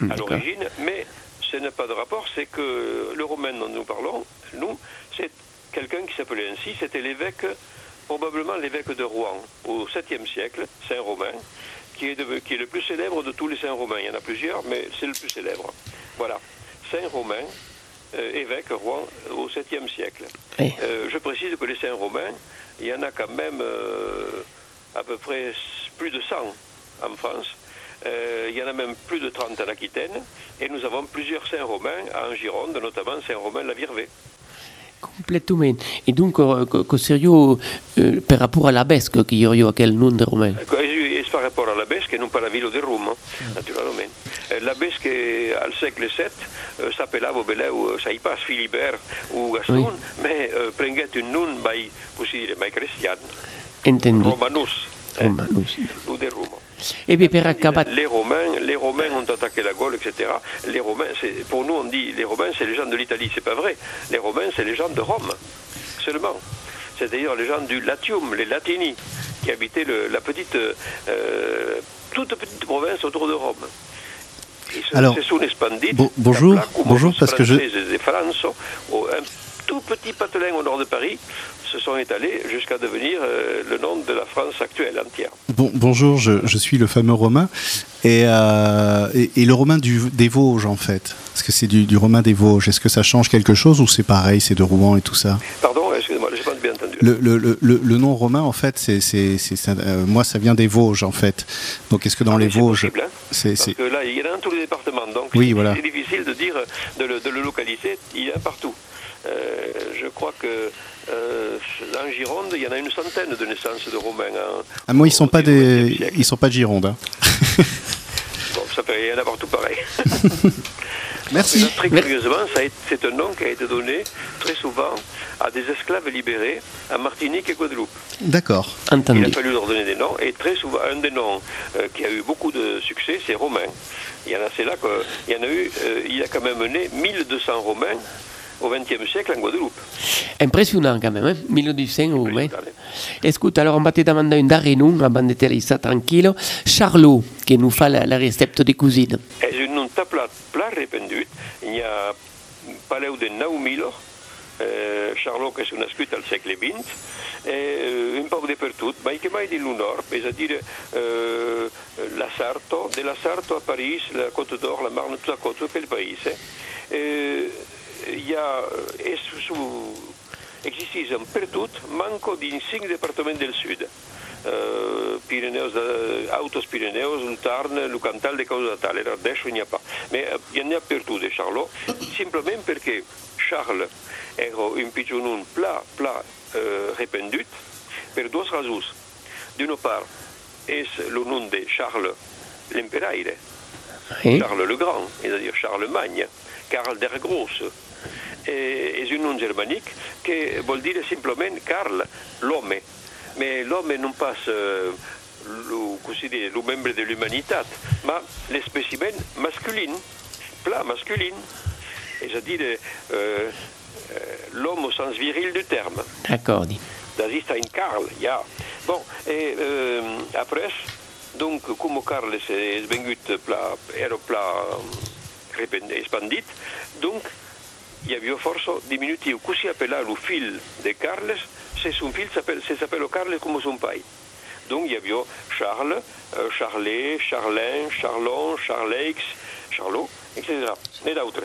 hein, à l'origine, mais ce n'est pas de rapport, c'est que le romain dont nous parlons, nous, c'est quelqu'un qui s'appelait ainsi, c'était l'évêque, probablement l'évêque de Rouen, au 7e siècle, Saint Romain, qui est, de- qui est le plus célèbre de tous les saints romains. Il y en a plusieurs, mais c'est le plus célèbre. Voilà, Saint Romain, euh, évêque Rouen au 7e siècle. Euh, je précise que les saints romains, il y en a quand même euh, à peu près plus de 100 en France. Euh, il y en a même plus de 30 en Aquitaine. Et nous avons plusieurs saints romains en Gironde, notamment Saint-Romain-la-Virvée. Completamente. E dunque, co- co serio, eh, per rapport all'Abesque, che io quel nome di Romain. Ecco, E par rapport à la Besque, et non pas la ville de Rome, naturellement. Euh, La Besque, al siècle VII, euh, s'appelava beleu, sai pas, Philibert ou Gaston, Oui. mais euh, prenguet un nom, mai, possibile, mai Entendi. romanus. Romain, oui. Lo de Roma. Et Les Romains, les Romains ont attaqué la Gaule, etc. Les Romains, c'est- pour nous, on dit les Romains, c'est les gens de l'Italie. C'est pas vrai. Les Romains, c'est les gens de Rome, seulement. C'est-à-dire les gens du Latium, les Latini, qui habitaient le- la petite, euh, toute petite province autour de Rome. Ce- Alors, bonjour, bonjour, parce que je- France, au- un tout petit patelin au nord de Paris, se sont étalés jusqu'à devenir euh, le nom de la France actuelle entière. Bon, bonjour, je, je suis le fameux romain. Et, euh, et, et le romain du, des Vosges, en fait. Est-ce que c'est du, du romain des Vosges? Est-ce que ça change quelque chose ou c'est pareil, c'est de Rouen et tout ça? Pardon, excusez-moi, je n'ai pas bien entendu. le, le, le, le- le nom romain, en fait, c'est, euh, moi, ça vient des Vosges, en fait. Donc, est-ce que dans Ah, les Vosges, possible, hein. c'est, Parce c'est- que là, il y en a dans tous les départements, donc Oui, c'est voilà. c'est difficile de dire, de le, de le localiser, il y en a partout. Euh, je crois que euh, en Gironde, il y en a une centaine de naissances de Romains. hein, ah, moi, ils sont au pas 19e des, ils sont pas de Gironde. hein. Bon, ça peut, y en a partout pareil. Merci. Là, très curieusement, c'est un nom qui a été donné très souvent à des esclaves libérés à Martinique et Guadeloupe. D'accord. Il a fallu leur donner des noms, et très souvent, un des noms euh, qui a eu beaucoup de succès, c'est Romain. Il y en a, c'est là qu'il y en a eu, euh, il a quand même né 1200 Romains au XXe siècle en Guadeloupe. Impressionnant quand même, hein? 1200 Romain. Impressionant, Écoute, alors on va te demander un darrer nous, avant de te laisser tranquille. Charlot, qui nous fait la, la recette des cousines. E in un taplat pla rependut, il y a paleu de 9000 eh, Charlot che è nascut al segle XX, e un po' dappertutto, ma che mai di Lunor, è a dire eh, la Sarto, della Sarto a Paris, la Côte d'Or, la Marne, tutta la Côte, tutto quel paese. Eh, il y a, e su, su, existiscono per tutto, manco di cinque departamenti del sud. Euh, Pyrénées, euh, Autos Pyrénées, le Tarn, le Cantal, des causes tales. Alors, d'ailleurs, il n'y a pas. Mais il y en a partout de Charlot, simplement parce que Charles era un pigeon plat, plat euh, répandu, per deux raisons. D'une part, est le nom de Charles l'Emperaire, Hein? Charles le Grand, c'est-à-dire Charlemagne, Karl der Grosse. Et c'est un nom germanique qui veut dire simplement Karl, l'homme. Mais l'homme non pas euh, le, membre de l'humanité, mais le spécimen masculin, plat masculin. C'est-à-dire euh, euh, l'homme au sens viril du terme. D'accord, dit. Das ist ein Karl, ja. Bon, et euh, après, donc, comme Karl est vengut pla, era pla repend- expandit, donc, il force diminutive. Così appela le fil de Carles, c'est son fil se s'appelle Carles comme son pai. Donc, il y avait Charles, euh, Charlet, Charlin, Charlon, Charleix, Charlot, etc. Et d'autres.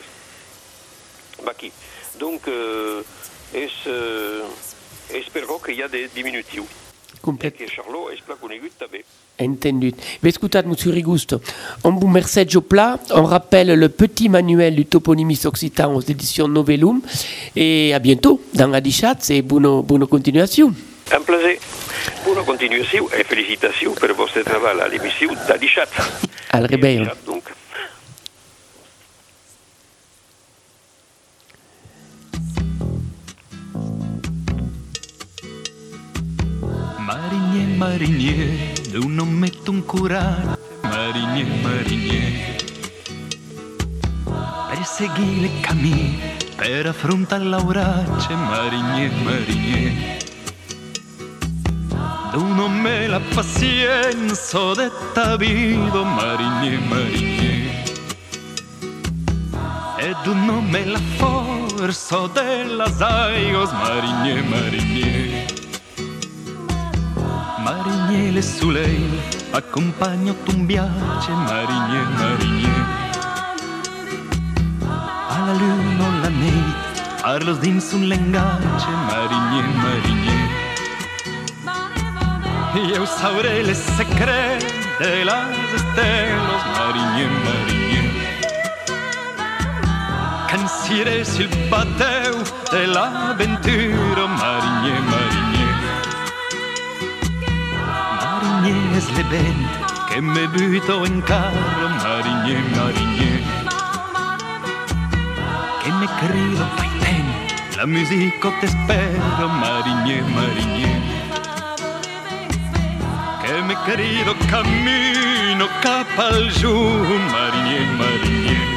Baki. Donc, euh, es, euh, espero qu'il y a des diminutifs. Et Complet. que Charlot est pla conegut també. Entendu. Mais écoutez, monsieur Rigusto, on vous remercie au plat. On rappelle le petit manuel du toponymisme occitan aux éditions Novellum. Et à bientôt dans Adichat et bonne, bonne continuation. Un plaisir. Bona continuació i felicitació per el vostre treball a l'emissió d'Adichat. Al rebell. marinier, eu não meto um curado, marinier, marinier. Per seguire il cammino, per affrontare l'aurace, marinier, marinier. Eu não me la pazienza detta vivo, marinier, marinier. Ed eu não me la forza della saigos, marinier, marinier. Marinier, soleil accompagno ton viaggio, marinier, marinier. Alla luna o la neve, parlos din sun lengace, marinier, marinier. Io saurei le secrete de las estelas, marinier, marinier. Cansirei il bateu dell'avventura, marinier, marinier. Marinier es le vent que me buto en carro, marinier, marinier. Que me crido, vaiten, la musica te espero, marinier, marinier. Que querido camino cap al giù, marinier, marinier.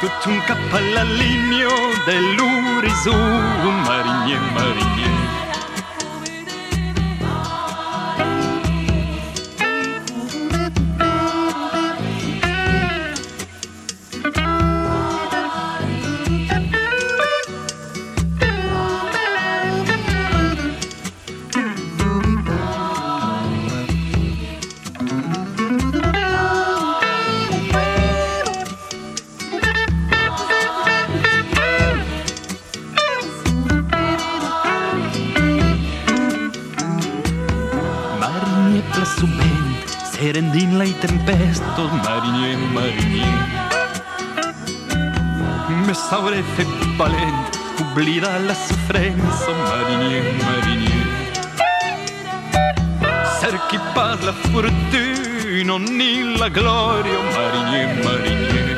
Tutto un cappellalino dell'Urisu, marinier, marinier. Marinier Me sabré fet valent, oblidar la sofrença, marinier, marinier. Cerchi pas la fortuna ni la gloria, marinier, marinier.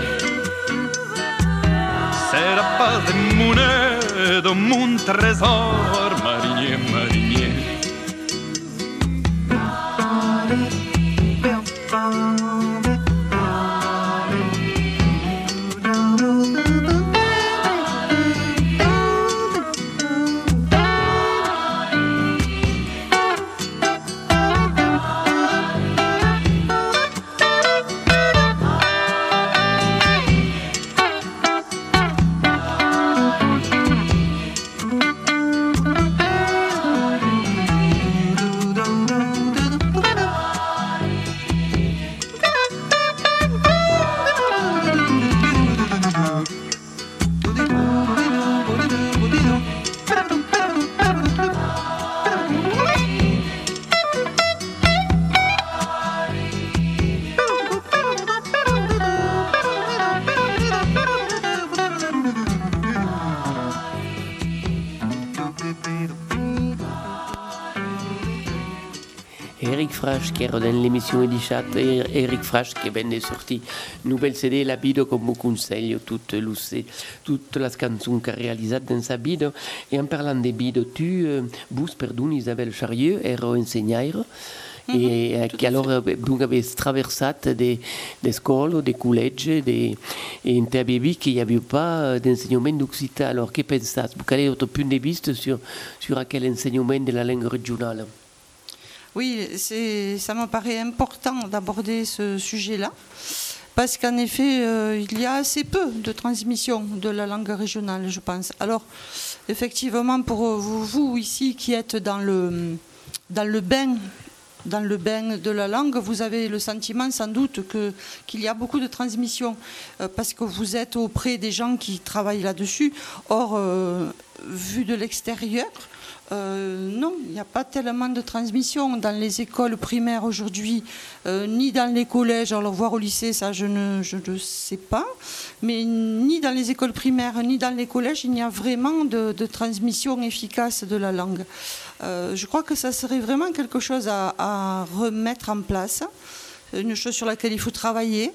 Serà pas de moneda, un tresor, marinier, dans l'émission Edichat, Eric Frasch che venne sorti nouvelle CD La Bido con un consiglio, tutte, le, tutte le canzoni che ha realizzato in sa Bido. E en parlant de Bido, tu, eh, bus, perdon, Isabelle Charieux, ero insegnaire, e eh, che allora eh, tu avevi traversato de, de scuole, de collegi, de, e in te avevi che n'y avait pas d'enseignement d'occitan. Alors, che pensate? Quel est votre point de vue sur, sur quel enseignement de la langue régionale? Oui, ça me paraît important d'aborder ce sujet-là, parce qu'en effet, euh, il y a assez peu de transmission de la langue régionale, je pense. Alors, effectivement, pour vous, ici qui êtes dans le, dans le bain dans le bain de la langue, vous avez le sentiment sans doute qu'il y a beaucoup de transmission euh, parce que vous êtes auprès des gens qui travaillent là-dessus. Or, euh, vu de l'extérieur, euh, non, il n'y a pas tellement de transmission dans les écoles primaires aujourd'hui, euh, ni dans les collèges. Alors voir au lycée, ça je ne, sais pas, mais ni dans les écoles primaires, ni dans les collèges, il n'y a vraiment de, transmission efficace de la langue. Euh, je crois que ça serait vraiment quelque chose à, à, remettre en place, une chose sur laquelle il faut travailler.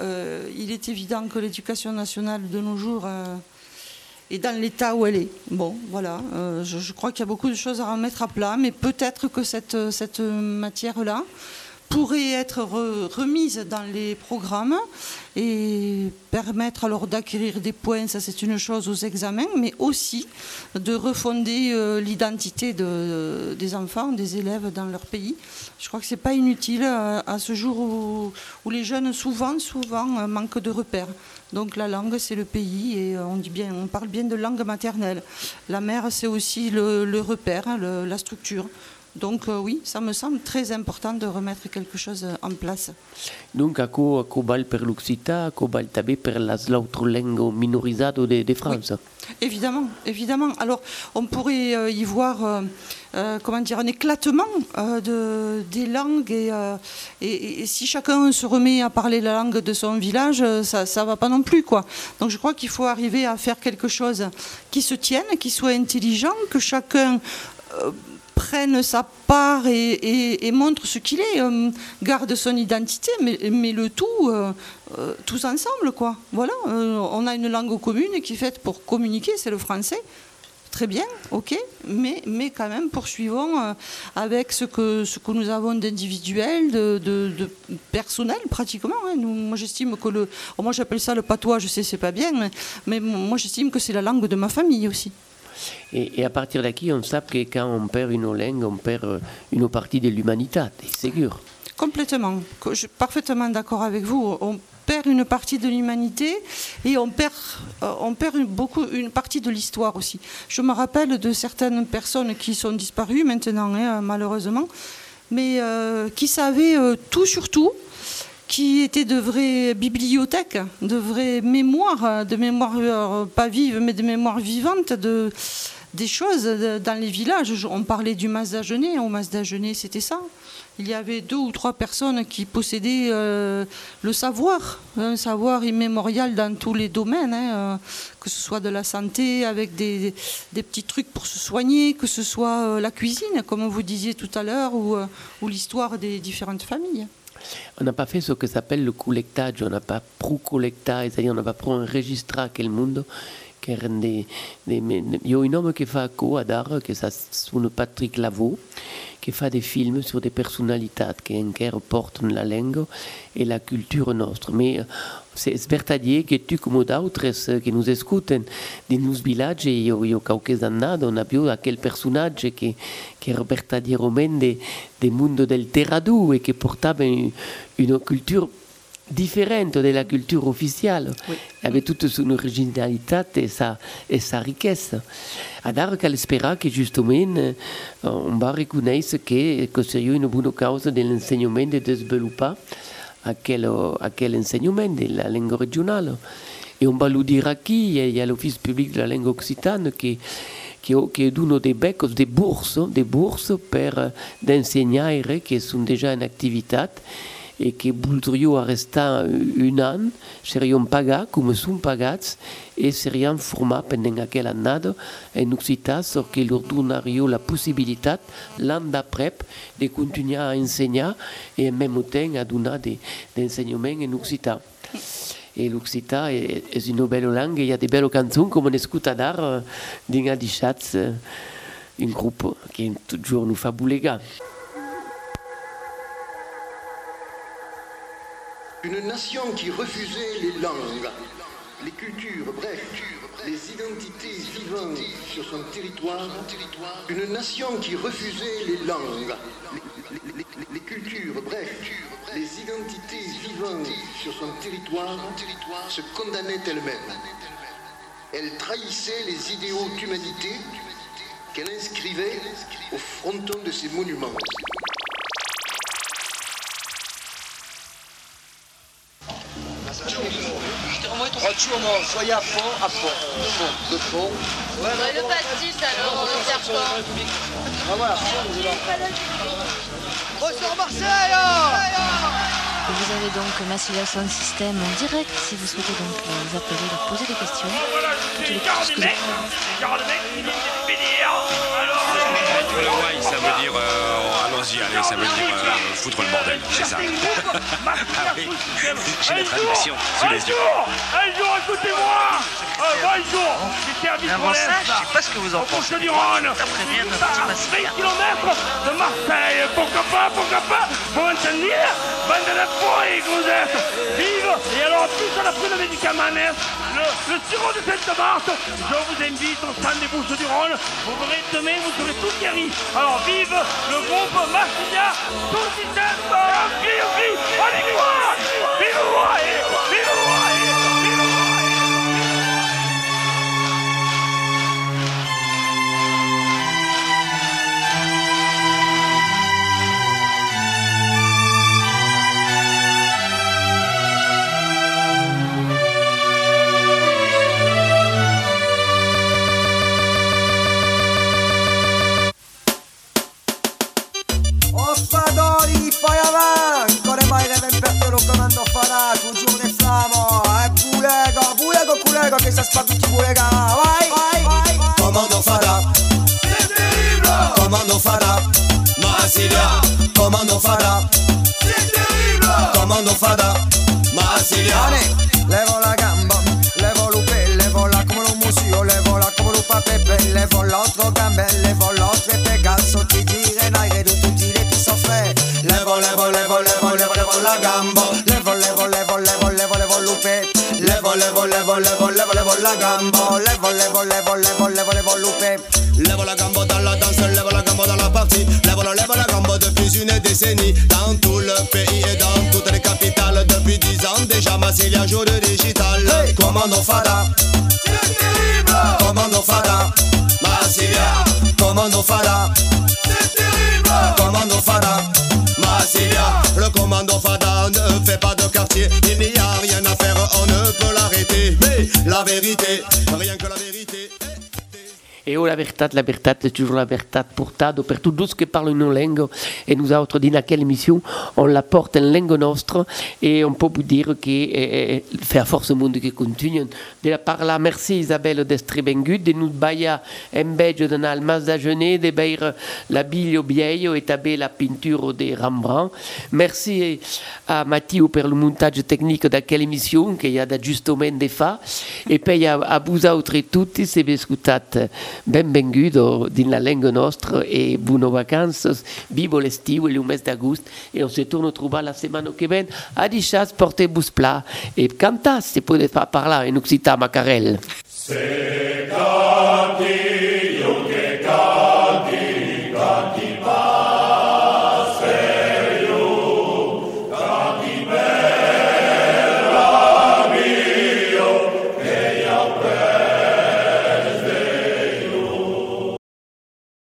Il est évident que l'éducation nationale de nos jours est dans l'état où elle est. Bon, voilà, euh, je, crois qu'il y a beaucoup de choses à remettre à plat, mais peut-être que cette, cette matière-là pourrait être re, remise dans les programmes et permettre alors d'acquérir des points, ça c'est une chose aux examens, mais aussi de refonder euh, l'identité de, des enfants, des élèves dans leur pays. Je crois que c'est pas inutile à, à ce jour où, où, les jeunes souvent, souvent euh, manquent de repères. Donc la langue c'est le pays et on dit bien, on parle bien de langue maternelle. La mère c'est aussi le, le repère, le, la structure. Donc euh, oui, ça me semble très important de remettre quelque chose en place. Donc, a co val per l'Occità, a co val també per las l'autre langue minorisado de, de France. Oui. Évidemment, évidemment. Alors, on pourrait euh, y voir, euh, euh, comment dire, un éclatement euh, de, des langues et, euh, et, si chacun se remet à parler la langue de son village, ça ne va pas non plus, quoi. Donc, je crois qu'il faut arriver à faire quelque chose qui se tienne, qui soit intelligent, que chacun prenne sa part et, montre ce qu'il est, garde son identité, mais, le tout, tous ensemble, quoi. Voilà, on a une langue commune qui est faite pour communiquer, c'est le français. Très bien, ok, mais, mais quand même poursuivons euh, avec ce que, ce que nous avons d'individuel, de, de- de personnel pratiquement. hein. Nous, moi j'estime que le. oh, moi j'appelle ça le patois, je sais, c'est pas bien, mais, mais moi j'estime que c'est la langue de ma famille aussi. Et, et à partir d'aquí, on sait que quand on perd une langue, on perd euh, une partie de l'humanité, c'est sûr. Complètement. Je suis parfaitement d'accord avec vous. On perd une partie de l'humanité et on perd, euh, on perd une, beaucoup, une partie de l'histoire aussi. Je me rappelle de certaines personnes qui sont disparues maintenant, hein, malheureusement, mais euh, qui savaient euh, tout sur tout qui étaient de vraies bibliothèques, de vraies mémoires, de mémoires pas vives, mais de mémoires vivantes, de, des choses dans les villages. On parlait du mas d'Agenais, au mas d'Agenais, c'était ça. Il y avait deux ou trois personnes qui possédaient euh, le savoir, un savoir immémorial dans tous les domaines, hein, euh, que ce soit de la santé, avec des, petits trucs pour se soigner, que ce soit euh, la cuisine, comme vous disiez tout à l'heure, ou, l'histoire des différentes familles. On n'a pas fait ce que s'appelle le collectage, on n'a pas pro-collectage, c'est-à-dire on n'a pas pro-enregistré quel monde che rende dei, me- io un homme che fa co ad art che sa sono Patrick Lavaux che fa des films sur des personnalités encara portano la lingua e la cultura nostra. Mais c'est spertadier che tu come d'autres che nous écoutent di nos villaggi io, io qualche annato on a più aquel personaggio che, che era verdaderamente del mondo del terradu e che portava un- una cultura differente della cultura ufficiale aveva tutta son originalità e sa, e sa ricchezza ad ora che spera che giustamente eh, on va riconoscere che, che sia una buona causa dell'insegnamento e di sviluppare aquel, aquel insegnamento della lingua regionale e on va lo dire qui il y a l'office public della lingua occitane che che, è uno dei beccos dei borse, dei borse per eh, insegnare che sono già in attività e che voldria restar un an, seriam pagats come sono pagats e seriam formats pendant aquella annada en occità, so che loro donaria la possibilitat l'any d'après de continuar a ensenyar e en même temps a donar de, d'ensenyament en occità. E l'occità è, è una bella lingua, hi ha de belle canzoni come n'escuta d'art dinga di chats un gruppo che toujours nous fa bulegar. Une nation qui refusait les langues, les cultures, bref, les identités vivantes sur son territoire. Une nation qui refusait les langues, les, cultures, bref, les identités vivantes sur son territoire se condamnait elle-même. Elle trahissait les idéaux d'humanité qu'elle inscrivait au fronton de ses monuments. Facciamo soyez à fond, à fond, fond, de fond. le pas de tilt alors, on est serpent. Ah voilà, Ressort Marseille Vous avez donc Massilia Sound System en direct si vous souhaitez donc les appeler, leur poser des questions. Toutes les que Le why, ça veut dire euh, allons-y, allez, ça veut dire euh, foutre le bordel, c'est ça. ah oui, j'ai la traduction sous les yeux. Un jour, écoutez-moi Un bon jour J'ai servi Avant ça, je sais pas ce que vous en pensez. du Rhône Très bien, petit 20 Massilia. km de Marseille Pourquoi pas, pourquoi pas Vous m'entendez Bande de que Vive Et alors, plus, on a pris le médicament hein, le, le sirop de Sainte-Marthe Je vous invite au stand des Bouches du Rhône Vous verrez demain, vous serez tout guéris Alors, vive le groupe Marsilia Tout système On croit Vive roi Ospadori, poi avanti, con le mai che per lo comando farà, un giorno e flamo, e pulega, pulega, pulega, che si spara tutti pulega, vai, vai, vai, Comando farà C'est terrible comando farà, Marsilia comando farà, C'est terrible comando farà, Marsilia levo la gamba, levo l'upe, levo la come lo musio, levo la come lo papepe, levo l'altro gambelle, l'altro e la gambo, levo, levo, levo, levo, levo, levo. Levo, levo, levo, levo, levo, levo la levo, levo, levo, levo, levo, levo dans la danse, lève la gambo dans la partie. La gambo depuis une décennie. Dans tout le pays et dans toutes les capitales. Depuis dix ans déjà, Massilia joue de digital. Commando fada. Commando fada. Massilia. Commando fada. C'est terrible. Commando fada. Massilia. Le commando fada ne fait pas de Et oh, la veritat, la veritat, c'est toujours la veritat portado per tous que parlent une langue. Et nous autres, dans quelle émission, on la porte en langue nostre. Et on peut vous dire que eh, eh, fait à force monde qui continue. De la merci Isabelle d'être bengut, de nous baia en belge d'un almas d'ajener, de baire la biglio vieillo et taber la peinture de Rembrandt. Merci à Matthieu pour le montage technique de quelle émission, qu'il y a d'ajustement des fa. Et puis à, à vous autres et tutti, se vi ascoltate benvenuto la langue nostra e buone vacanze. Vivo l'estiu e il mese d'agosto et on se tourne a trovare la semaine che vient. A Dichat, portez-vous plat e cantate se potete parlare en Occitan Macarel. C'est